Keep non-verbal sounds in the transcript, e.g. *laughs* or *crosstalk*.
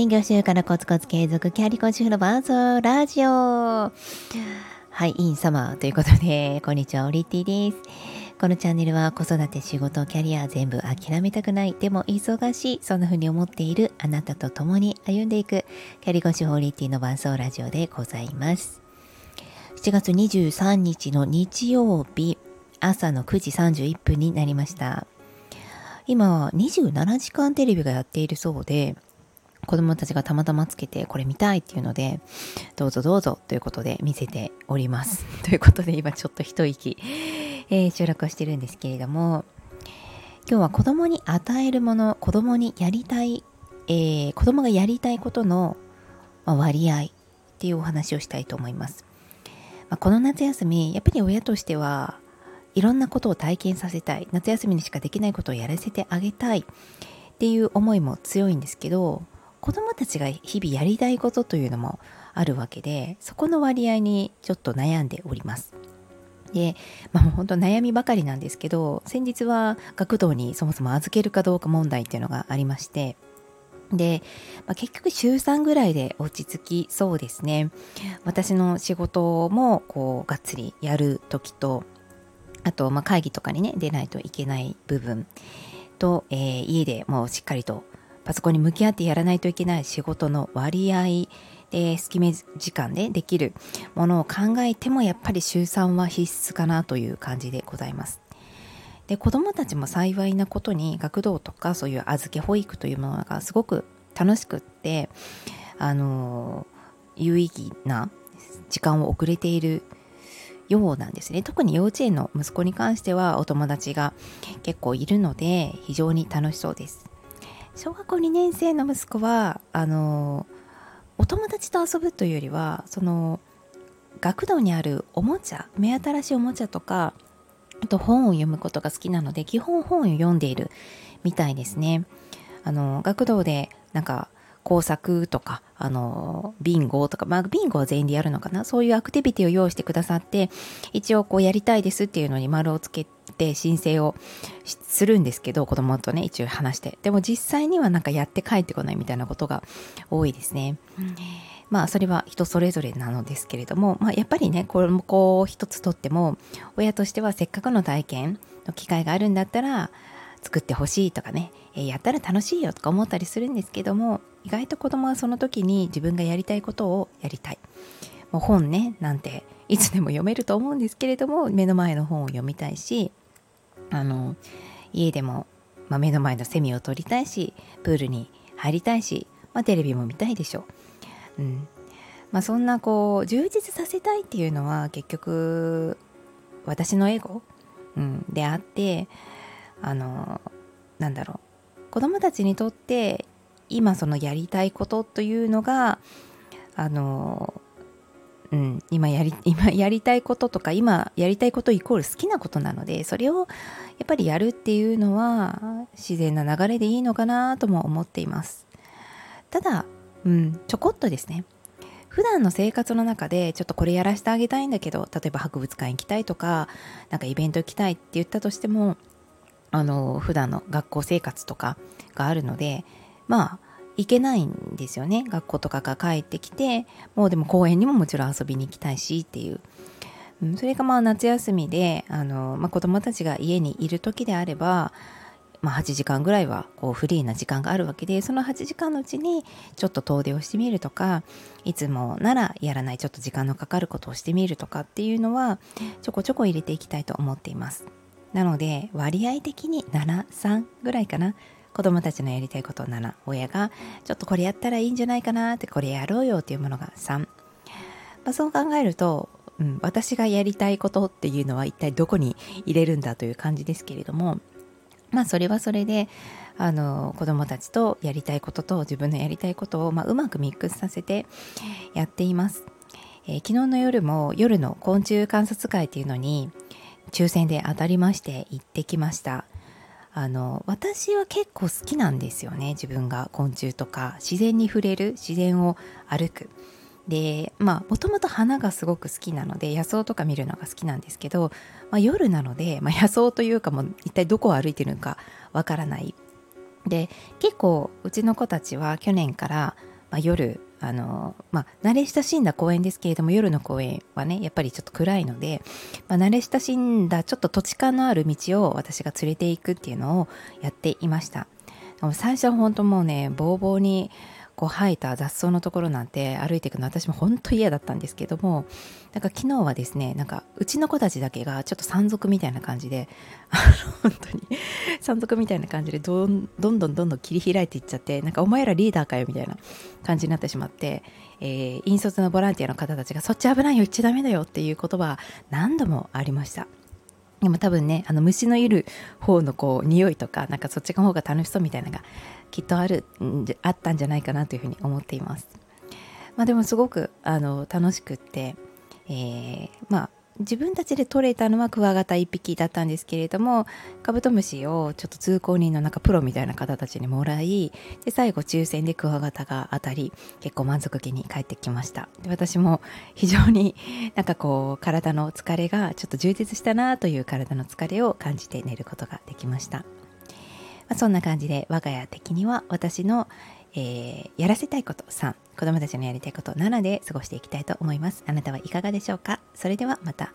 専業主婦からコツコツ継続キャリコ主婦のバーソーラジオはい、インサマーということで、こんにちは、オリティです。このチャンネルは子育て、仕事、キャリア全部諦めたくない、でも忙しい、そんな風に思っているあなたと共に歩んでいくキャリコン主婦オリティのバーソーラジオでございます。7月23日の日曜日、朝の9時31分になりました。今、27時間テレビがやっているそうで、子供たちがたまたまつけてこれ見たいっていうのでどうぞどうぞということで見せております。*laughs* ということで今ちょっと一息、えー、収録をしてるんですけれども今日は子供に与えるもの子供にやりたい、えー、子供がやりたいことの割合っていうお話をしたいと思います、まあ、この夏休みやっぱり親としてはいろんなことを体験させたい。夏休みにしかできないことをやらせてあげたいっていう思いも強いんですけど子どもたちが日々やりたいことというのもあるわけでそこの割合にちょっと悩んでおります。で、まあ、もう本当悩みばかりなんですけど先日は学童にそもそも預けるかどうか問題っていうのがありましてで、まあ、結局週3ぐらいで落ち着きそうですね私の仕事もこうがっつりやる時とあとまあ会議とかにね出ないといけない部分と、えー、家でもうしっかりとパソコンに向き合ってやらないといけない仕事の割合で隙間時間でできるものを考えてもやっぱり週3は必須かなという感じでございます。で子どもたちも幸いなことに学童とかそういう預け保育というものがすごく楽しくってあの有意義な時間を送れているようなんですね特に幼稚園の息子に関してはお友達が結構いるので非常に楽しそうです小学校2年生の息子はあのお友達と遊ぶというよりはその学童にあるおもちゃ目新しいおもちゃとかあと本を読むことが好きなので基本本を読んでいるみたいですね。あの学童でなんか工作とか、あの、ビンゴとか、まあ、ビンゴは全員でやるのかな？そういうアクティビティを用意してくださって、一応こうやりたいですっていうのに丸をつけて申請をするんですけど、子供とね、一応話して。でも実際にはなんかやって帰ってこないみたいなことが多いですね。まあそれは人それぞれなのですけれども、まあ、やっぱりねこれもこう一つとっても親としてはせっかくの体験の機会があるんだったら作ってほしいとかね、えやったら楽しいよとか思ったりするんですけども意外と子供はその時に自分がやりたいことをやりたいもう本ねなんていつでも読めると思うんですけれども目の前の本を読みたいしあの家でも、まあ、目の前のセミを取りたいしプールに入りたいし、まあ、テレビも見たいでしょう、うん。まあ、そんなこう充実させたいっていうのは結局私のエゴ、うん、であってあのなんだろう。子供たちにとって今そのやりたいことというのがあのうん、今やり *laughs* 今やりたいこととか今やりたいことイコール好きなことなのでそれをやっぱりやるっていうのは自然な流れでいいのかなとも思っています。ただ、うん、ちょこっとですね。普段の生活の中でちょっとこれやらせてあげたいんだけど例えば博物館行きたいとかなんかイベント行きたいって言ったとしてもあの普段の学校生活とかがあるのでまあ行けないんですよね。学校とかが帰ってきてもうでも公園にももちろん遊びに行きたいしっていう、うん、それがまあ夏休みであの、まあ、子供たちが家にいる時であれば、まあ、8時間ぐらいはこうフリーな時間があるわけでその8時間のうちにちょっと遠出をしてみるとかいつもならやらないちょっと時間のかかることをしてみるとかっていうのはちょこちょこ入れていきたいと思っています。なので割合的に73ぐらいかな。子供たちのやりたいこと7親がちょっとこれやったらいいんじゃないかなってこれやろうよっていうものが3、まあ、そう考えると、うん、私がやりたいことっていうのは一体どこに入れるんだという感じですけれどもまあそれはそれであの子供たちとやりたいことと自分のやりたいことを、まあ、うまくミックスさせてやっています、えー、昨日の夜も夜の昆虫観察会っていうのに抽選で当たりまして行ってきました。あの私は結構好きなんですよね自分が昆虫とか。自然に触れる自然を歩く。でまあもともと花がすごく好きなので野草とか見るのが好きなんですけど、まあ、夜なので、まあ、野草というかもう一体どこを歩いてるのかわからない。で結構うちの子たちは去年からまあ、夜あの、まあ、慣れ親しんだ公園ですけれども夜の公園はねやっぱりちょっと暗いので、まあ、慣れ親しんだちょっと土地勘のある道を私が連れていくっていうのをやっていました。最初は本当もうねぼうぼうにこう生えた雑草のところなんて歩いていくの私も本当嫌だったんですけどもなんか昨日はですねなんかうちの子たちだけがちょっと山賊みたいな感じであの本当に山賊みたいな感じでどんどんどんどんどん切り開いていっちゃってなんかお前らリーダーかよみたいな感じになってしまって、えー、引率のボランティアの方たちがそっち危ないよ言っちゃダメだよっていう言葉何度もありました。でも多分ねあの虫のいる方のこう匂いとかなんかそっちの方が楽しそうみたいなのがきっとあるあったんじゃないかなというふうに思っています。まあ、でもすごくあの楽しくって、えー、まあ自分たちで取れたのはクワガタ1匹だったんですけれどもカブトムシをちょっと通行人のなんかプロみたいな方たちにもらいで最後抽選でクワガタが当たり結構満足げに帰ってきました。で私も非常になんかこう体の疲れがちょっと充実したなという体の疲れを感じて寝ることができました。まあ、そんな感じで我が家的には私の、えー、やらせたいこと3子供たちのやりたいこと7で過ごしていきたいと思います。あなたはいかがでしょうか？それではまた。